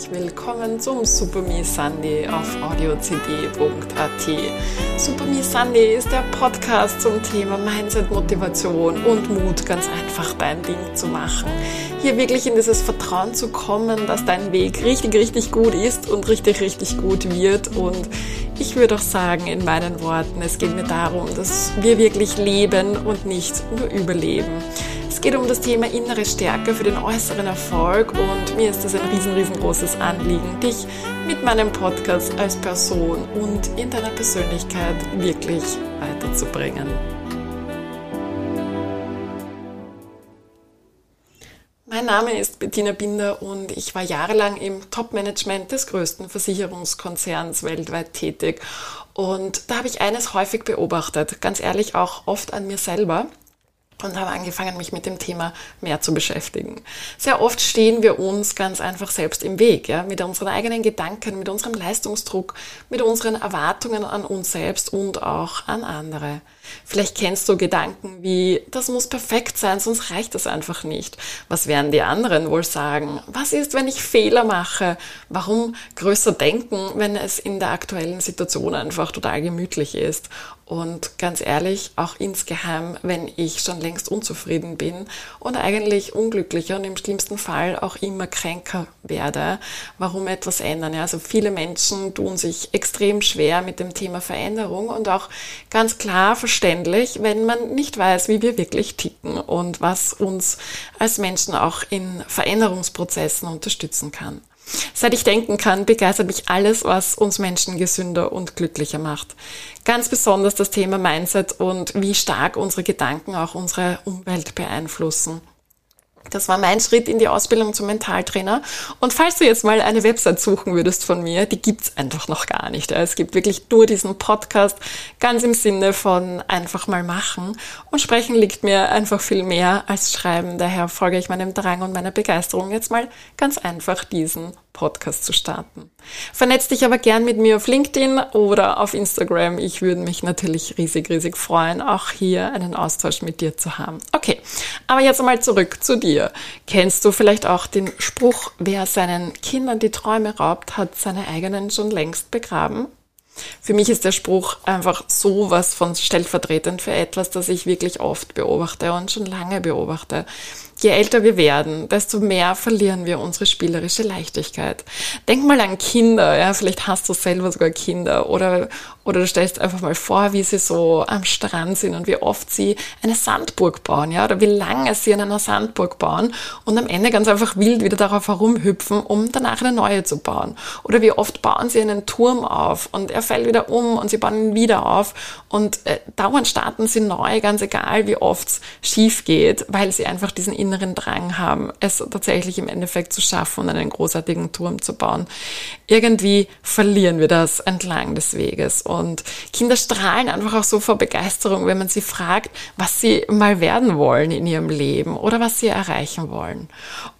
herzlich willkommen zum Super Me Sunday auf audiocd.at. Super Me Sunday ist der Podcast zum Thema Mindset, Motivation und Mut, ganz einfach dein Ding zu machen. Hier wirklich in dieses Vertrauen zu kommen, dass dein Weg richtig, richtig gut ist und richtig, richtig gut wird. Und ich würde auch sagen, in meinen Worten, es geht mir darum, dass wir wirklich leben und nicht nur überleben. Es geht um das Thema innere Stärke für den äußeren Erfolg und mir ist es ein riesen, riesengroßes Anliegen, dich mit meinem Podcast als Person und in deiner Persönlichkeit wirklich weiterzubringen. Mein Name ist Bettina Binder und ich war jahrelang im Top-Management des größten Versicherungskonzerns weltweit tätig. Und da habe ich eines häufig beobachtet, ganz ehrlich auch oft an mir selber und habe angefangen, mich mit dem Thema mehr zu beschäftigen. Sehr oft stehen wir uns ganz einfach selbst im Weg, ja, mit unseren eigenen Gedanken, mit unserem Leistungsdruck, mit unseren Erwartungen an uns selbst und auch an andere. Vielleicht kennst du Gedanken wie, das muss perfekt sein, sonst reicht das einfach nicht. Was werden die anderen wohl sagen? Was ist, wenn ich Fehler mache? Warum größer denken, wenn es in der aktuellen Situation einfach total gemütlich ist? Und ganz ehrlich, auch insgeheim, wenn ich schon längst unzufrieden bin und eigentlich unglücklicher und im schlimmsten Fall auch immer kränker werde, warum etwas ändern? Also viele Menschen tun sich extrem schwer mit dem Thema Veränderung und auch ganz klar verstehen, verständlich, wenn man nicht weiß, wie wir wirklich ticken und was uns als Menschen auch in Veränderungsprozessen unterstützen kann. Seit ich denken kann, begeistert mich alles, was uns Menschen gesünder und glücklicher macht. Ganz besonders das Thema Mindset und wie stark unsere Gedanken auch unsere Umwelt beeinflussen. Das war mein Schritt in die Ausbildung zum Mentaltrainer. Und falls du jetzt mal eine Website suchen würdest von mir, die gibt's einfach noch gar nicht. Es gibt wirklich nur diesen Podcast, ganz im Sinne von einfach mal machen. Und sprechen liegt mir einfach viel mehr als schreiben. Daher folge ich meinem Drang und meiner Begeisterung jetzt mal ganz einfach diesen Podcast zu starten. Vernetz dich aber gern mit mir auf LinkedIn oder auf Instagram. Ich würde mich natürlich riesig, riesig freuen, auch hier einen Austausch mit dir zu haben. Okay, aber jetzt einmal zurück zu dir. Kennst du vielleicht auch den Spruch, wer seinen Kindern die Träume raubt, hat seine eigenen schon längst begraben? Für mich ist der Spruch einfach sowas von stellvertretend für etwas, das ich wirklich oft beobachte und schon lange beobachte. Je älter wir werden, desto mehr verlieren wir unsere spielerische Leichtigkeit. Denk mal an Kinder, ja, vielleicht hast du selber sogar Kinder oder, oder du stellst einfach mal vor, wie sie so am Strand sind und wie oft sie eine Sandburg bauen, ja, oder wie lange sie an einer Sandburg bauen und am Ende ganz einfach wild wieder darauf herumhüpfen, um danach eine neue zu bauen. Oder wie oft bauen sie einen Turm auf und er fällt wieder um und sie bauen ihn wieder auf und äh, dauernd starten sie neu, ganz egal, wie oft es schief geht, weil sie einfach diesen inneren Drang haben, es tatsächlich im Endeffekt zu schaffen und einen großartigen Turm zu bauen. Irgendwie verlieren wir das entlang des Weges. Und Kinder strahlen einfach auch so vor Begeisterung, wenn man sie fragt, was sie mal werden wollen in ihrem Leben oder was sie erreichen wollen.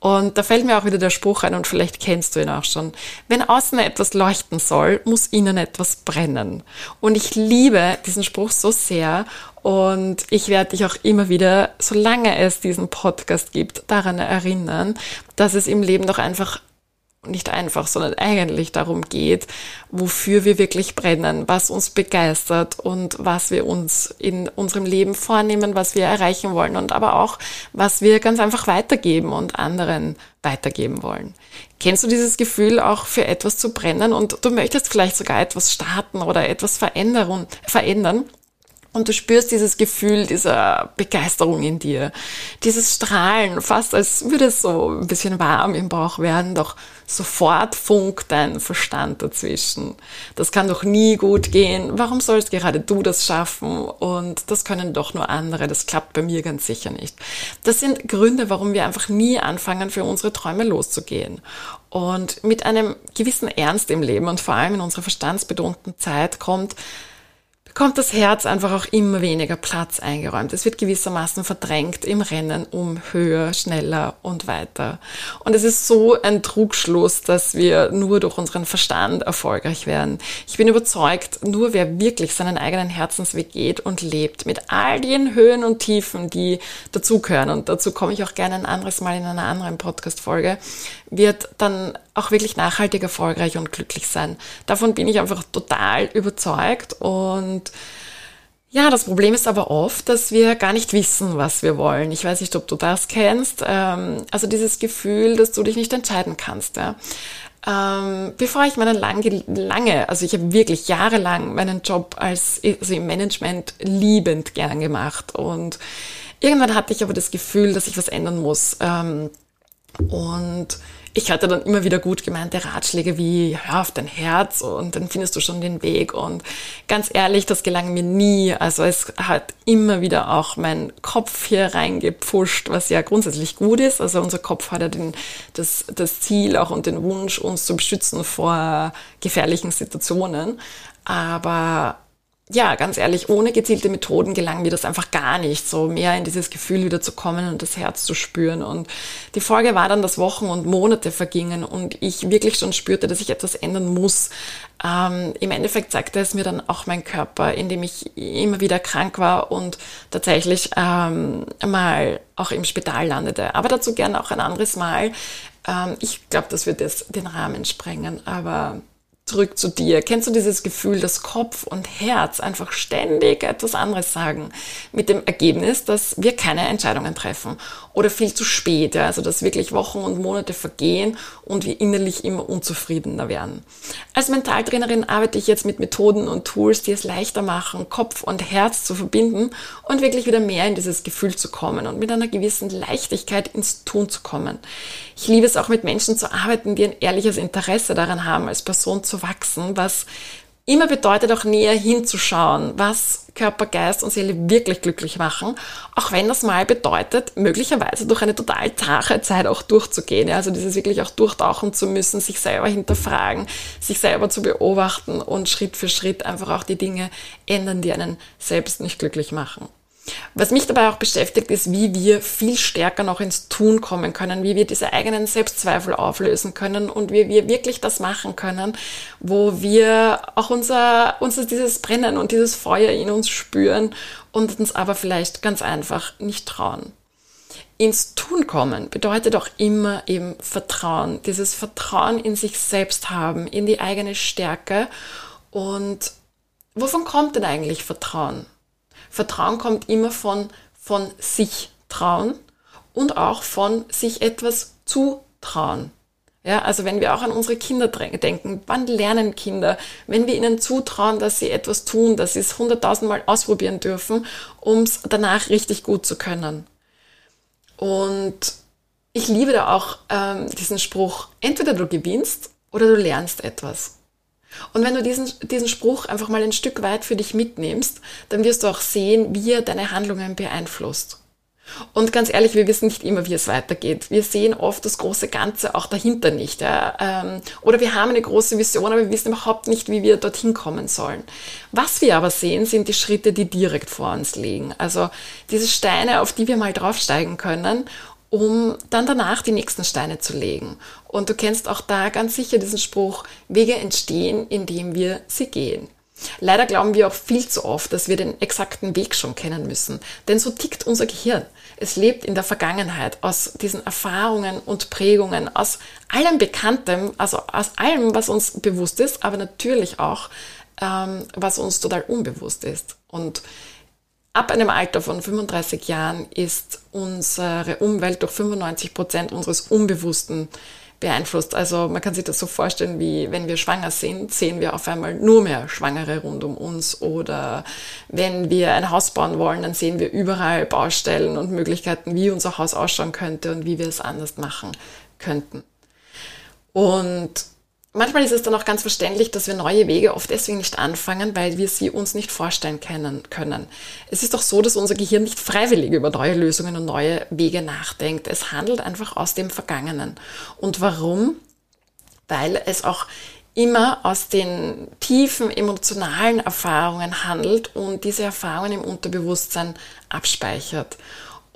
Und da fällt mir auch wieder der Spruch ein und vielleicht kennst du ihn auch schon. Wenn außen etwas leuchten soll, muss innen etwas brennen. Und ich liebe diesen Spruch so sehr und ich werde dich auch immer wieder, solange es diesen Podcast gibt, daran erinnern, dass es im Leben doch einfach nicht einfach, sondern eigentlich darum geht, wofür wir wirklich brennen, was uns begeistert und was wir uns in unserem Leben vornehmen, was wir erreichen wollen und aber auch, was wir ganz einfach weitergeben und anderen weitergeben wollen. Kennst du dieses Gefühl auch für etwas zu brennen und du möchtest vielleicht sogar etwas starten oder etwas verändern, verändern und du spürst dieses Gefühl dieser Begeisterung in dir, dieses Strahlen, fast als würde es so ein bisschen warm im Bauch werden, doch sofort funkt dein Verstand dazwischen. Das kann doch nie gut gehen. Warum sollst gerade du das schaffen? Und das können doch nur andere. Das klappt bei mir ganz sicher nicht. Das sind Gründe, warum wir einfach nie anfangen, für unsere Träume loszugehen. Und mit einem gewissen Ernst im Leben und vor allem in unserer verstandsbetonten Zeit kommt bekommt das Herz einfach auch immer weniger Platz eingeräumt. Es wird gewissermaßen verdrängt im Rennen um höher, schneller und weiter. Und es ist so ein Trugschluss, dass wir nur durch unseren Verstand erfolgreich werden. Ich bin überzeugt, nur wer wirklich seinen eigenen Herzensweg geht und lebt, mit all den Höhen und Tiefen, die dazugehören, und dazu komme ich auch gerne ein anderes Mal in einer anderen Podcast-Folge, wird dann auch wirklich nachhaltig erfolgreich und glücklich sein. Davon bin ich einfach total überzeugt und ja, das Problem ist aber oft, dass wir gar nicht wissen, was wir wollen. Ich weiß nicht, ob du das kennst. Ähm, also dieses Gefühl, dass du dich nicht entscheiden kannst. Ja. Ähm, bevor ich meinen lange, lange, also ich habe wirklich jahrelang meinen Job als also im Management liebend gern gemacht und irgendwann hatte ich aber das Gefühl, dass ich was ändern muss. Und ich hatte dann immer wieder gut gemeinte Ratschläge wie, hör auf dein Herz und dann findest du schon den Weg. Und ganz ehrlich, das gelang mir nie. Also es hat immer wieder auch mein Kopf hier reingepfuscht, was ja grundsätzlich gut ist. Also unser Kopf hat ja den, das, das Ziel auch und den Wunsch, uns zu beschützen vor gefährlichen Situationen. Aber ja, ganz ehrlich, ohne gezielte Methoden gelang mir das einfach gar nicht, so mehr in dieses Gefühl wieder zu kommen und das Herz zu spüren. Und die Folge war dann, dass Wochen und Monate vergingen und ich wirklich schon spürte, dass ich etwas ändern muss. Ähm, Im Endeffekt sagte es mir dann auch mein Körper, indem ich immer wieder krank war und tatsächlich ähm, mal auch im Spital landete. Aber dazu gerne auch ein anderes Mal. Ähm, ich glaube, das wird jetzt den Rahmen sprengen, aber zurück zu dir. Kennst du dieses Gefühl, dass Kopf und Herz einfach ständig etwas anderes sagen? Mit dem Ergebnis, dass wir keine Entscheidungen treffen oder viel zu spät, ja, also dass wirklich Wochen und Monate vergehen und wir innerlich immer unzufriedener werden. Als Mentaltrainerin arbeite ich jetzt mit Methoden und Tools, die es leichter machen, Kopf und Herz zu verbinden und wirklich wieder mehr in dieses Gefühl zu kommen und mit einer gewissen Leichtigkeit ins Tun zu kommen. Ich liebe es auch mit Menschen zu arbeiten, die ein ehrliches Interesse daran haben, als Person zu wachsen, was immer bedeutet auch näher hinzuschauen, was Körper, Geist und Seele wirklich glücklich machen, auch wenn das mal bedeutet, möglicherweise durch eine total zache Zeit auch durchzugehen. Also dieses wirklich auch durchtauchen zu müssen, sich selber hinterfragen, sich selber zu beobachten und Schritt für Schritt einfach auch die Dinge ändern, die einen selbst nicht glücklich machen. Was mich dabei auch beschäftigt, ist, wie wir viel stärker noch ins Tun kommen können, wie wir diese eigenen Selbstzweifel auflösen können und wie wir wirklich das machen können, wo wir auch unser, unser dieses Brennen und dieses Feuer in uns spüren und uns aber vielleicht ganz einfach nicht trauen. Ins Tun kommen bedeutet auch immer eben Vertrauen, dieses Vertrauen in sich selbst haben, in die eigene Stärke und wovon kommt denn eigentlich Vertrauen? Vertrauen kommt immer von, von sich trauen und auch von sich etwas zutrauen. Ja, also wenn wir auch an unsere Kinder denken, wann lernen Kinder, wenn wir ihnen zutrauen, dass sie etwas tun, dass sie es hunderttausendmal ausprobieren dürfen, um es danach richtig gut zu können. Und ich liebe da auch ähm, diesen Spruch, entweder du gewinnst oder du lernst etwas. Und wenn du diesen, diesen Spruch einfach mal ein Stück weit für dich mitnimmst, dann wirst du auch sehen, wie er deine Handlungen beeinflusst. Und ganz ehrlich, wir wissen nicht immer, wie es weitergeht. Wir sehen oft das große Ganze auch dahinter nicht. Ja? Ähm, oder wir haben eine große Vision, aber wir wissen überhaupt nicht, wie wir dorthin kommen sollen. Was wir aber sehen, sind die Schritte, die direkt vor uns liegen. Also diese Steine, auf die wir mal draufsteigen können um dann danach die nächsten Steine zu legen. Und du kennst auch da ganz sicher diesen Spruch, Wege entstehen, indem wir sie gehen. Leider glauben wir auch viel zu oft, dass wir den exakten Weg schon kennen müssen. Denn so tickt unser Gehirn. Es lebt in der Vergangenheit, aus diesen Erfahrungen und Prägungen, aus allem Bekanntem, also aus allem, was uns bewusst ist, aber natürlich auch, ähm, was uns total unbewusst ist. Und Ab einem Alter von 35 Jahren ist unsere Umwelt durch 95 Prozent unseres Unbewussten beeinflusst. Also man kann sich das so vorstellen, wie wenn wir schwanger sind, sehen wir auf einmal nur mehr Schwangere rund um uns. Oder wenn wir ein Haus bauen wollen, dann sehen wir überall Baustellen und Möglichkeiten, wie unser Haus ausschauen könnte und wie wir es anders machen könnten. Und Manchmal ist es dann auch ganz verständlich, dass wir neue Wege oft deswegen nicht anfangen, weil wir sie uns nicht vorstellen können. Es ist doch so, dass unser Gehirn nicht freiwillig über neue Lösungen und neue Wege nachdenkt. Es handelt einfach aus dem Vergangenen. Und warum? Weil es auch immer aus den tiefen emotionalen Erfahrungen handelt und diese Erfahrungen im Unterbewusstsein abspeichert.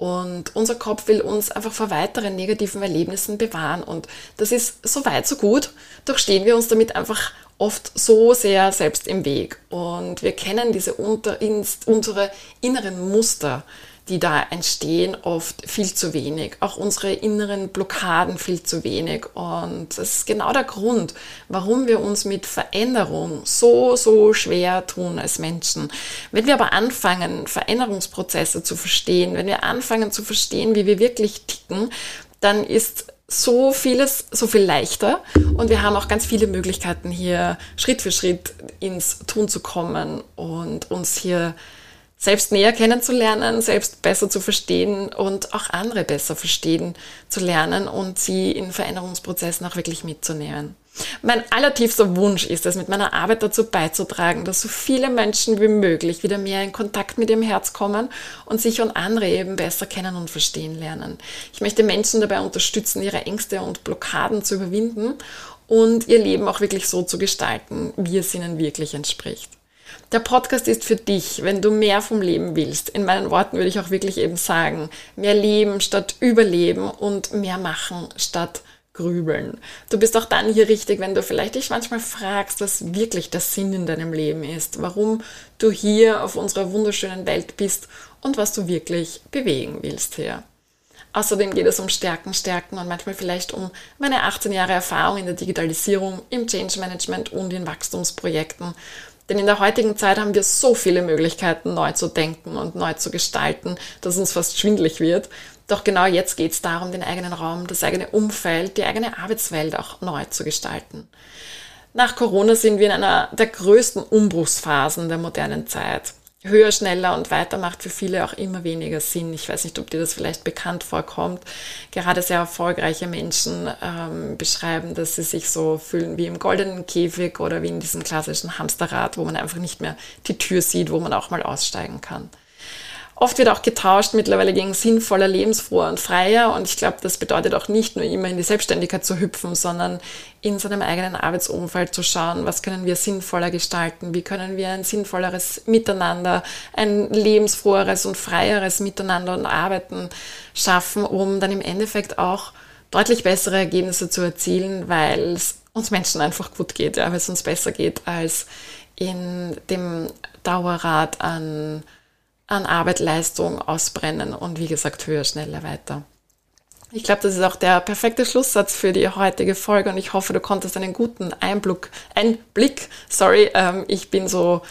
Und unser Kopf will uns einfach vor weiteren negativen Erlebnissen bewahren. Und das ist so weit, so gut. Doch stehen wir uns damit einfach oft so sehr selbst im Weg. Und wir kennen diese unter, unsere inneren Muster, die da entstehen, oft viel zu wenig. Auch unsere inneren Blockaden viel zu wenig. Und das ist genau der Grund, warum wir uns mit Veränderung so, so schwer tun als Menschen. Wenn wir aber anfangen, Veränderungsprozesse zu verstehen, wenn wir anfangen zu verstehen, wie wir wirklich ticken, dann ist so vieles, so viel leichter und wir haben auch ganz viele Möglichkeiten hier Schritt für Schritt ins Tun zu kommen und uns hier selbst näher kennenzulernen, selbst besser zu verstehen und auch andere besser verstehen zu lernen und sie in Veränderungsprozessen auch wirklich mitzunehmen. Mein allertiefster Wunsch ist es, mit meiner Arbeit dazu beizutragen, dass so viele Menschen wie möglich wieder mehr in Kontakt mit ihrem Herz kommen und sich und andere eben besser kennen und verstehen lernen. Ich möchte Menschen dabei unterstützen, ihre Ängste und Blockaden zu überwinden und ihr Leben auch wirklich so zu gestalten, wie es ihnen wirklich entspricht. Der Podcast ist für dich, wenn du mehr vom Leben willst. In meinen Worten würde ich auch wirklich eben sagen, mehr leben statt überleben und mehr machen statt grübeln. Du bist auch dann hier richtig, wenn du vielleicht dich manchmal fragst, was wirklich der Sinn in deinem Leben ist, warum du hier auf unserer wunderschönen Welt bist und was du wirklich bewegen willst hier. Außerdem geht es um Stärken, Stärken und manchmal vielleicht um meine 18 Jahre Erfahrung in der Digitalisierung, im Change Management und in Wachstumsprojekten denn in der heutigen Zeit haben wir so viele Möglichkeiten, neu zu denken und neu zu gestalten, dass uns fast schwindlig wird. Doch genau jetzt geht es darum, den eigenen Raum, das eigene Umfeld, die eigene Arbeitswelt auch neu zu gestalten. Nach Corona sind wir in einer der größten Umbruchsphasen der modernen Zeit höher, schneller und weiter macht für viele auch immer weniger Sinn. Ich weiß nicht, ob dir das vielleicht bekannt vorkommt. Gerade sehr erfolgreiche Menschen ähm, beschreiben, dass sie sich so fühlen wie im goldenen Käfig oder wie in diesem klassischen Hamsterrad, wo man einfach nicht mehr die Tür sieht, wo man auch mal aussteigen kann. Oft wird auch getauscht mittlerweile gegen sinnvoller, lebensfroher und freier. Und ich glaube, das bedeutet auch nicht nur immer in die Selbstständigkeit zu hüpfen, sondern in seinem eigenen Arbeitsumfeld zu schauen, was können wir sinnvoller gestalten, wie können wir ein sinnvolleres Miteinander, ein lebensfroheres und freieres Miteinander und Arbeiten schaffen, um dann im Endeffekt auch deutlich bessere Ergebnisse zu erzielen, weil es uns Menschen einfach gut geht, ja, weil es uns besser geht als in dem Dauerrad an an Arbeit, Leistung ausbrennen und wie gesagt höher, schneller, weiter. Ich glaube, das ist auch der perfekte Schlusssatz für die heutige Folge und ich hoffe, du konntest einen guten Einblick, Einblick, sorry, ähm, ich bin so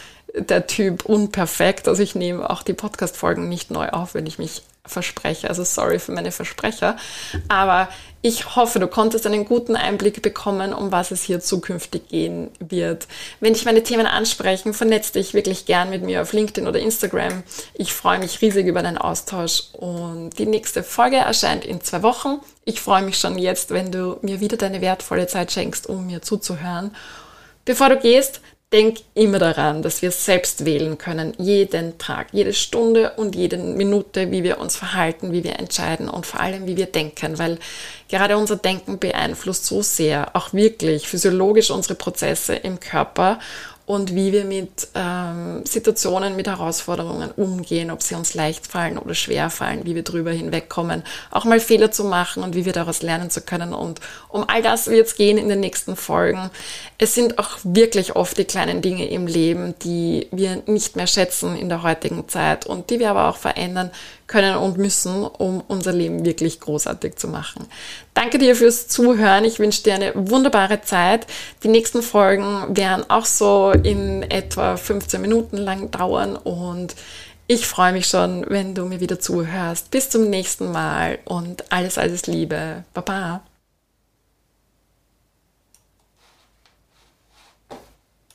der Typ unperfekt, also ich nehme auch die Podcast-Folgen nicht neu auf, wenn ich mich verspreche. Also sorry für meine Versprecher. Aber ich hoffe, du konntest einen guten Einblick bekommen, um was es hier zukünftig gehen wird. Wenn dich meine Themen ansprechen, vernetz dich wirklich gern mit mir auf LinkedIn oder Instagram. Ich freue mich riesig über deinen Austausch und die nächste Folge erscheint in zwei Wochen. Ich freue mich schon jetzt, wenn du mir wieder deine wertvolle Zeit schenkst, um mir zuzuhören. Bevor du gehst, Denk immer daran, dass wir selbst wählen können, jeden Tag, jede Stunde und jede Minute, wie wir uns verhalten, wie wir entscheiden und vor allem, wie wir denken, weil gerade unser Denken beeinflusst so sehr auch wirklich physiologisch unsere Prozesse im Körper und wie wir mit ähm, Situationen, mit Herausforderungen umgehen, ob sie uns leicht fallen oder schwer fallen, wie wir drüber hinwegkommen, auch mal Fehler zu machen und wie wir daraus lernen zu können. Und um all das wird es gehen in den nächsten Folgen. Es sind auch wirklich oft die kleinen Dinge im Leben, die wir nicht mehr schätzen in der heutigen Zeit und die wir aber auch verändern können und müssen, um unser Leben wirklich großartig zu machen. Danke dir fürs Zuhören. Ich wünsche dir eine wunderbare Zeit. Die nächsten Folgen werden auch so in etwa 15 Minuten lang dauern und ich freue mich schon, wenn du mir wieder zuhörst. Bis zum nächsten Mal und alles, alles Liebe. Baba.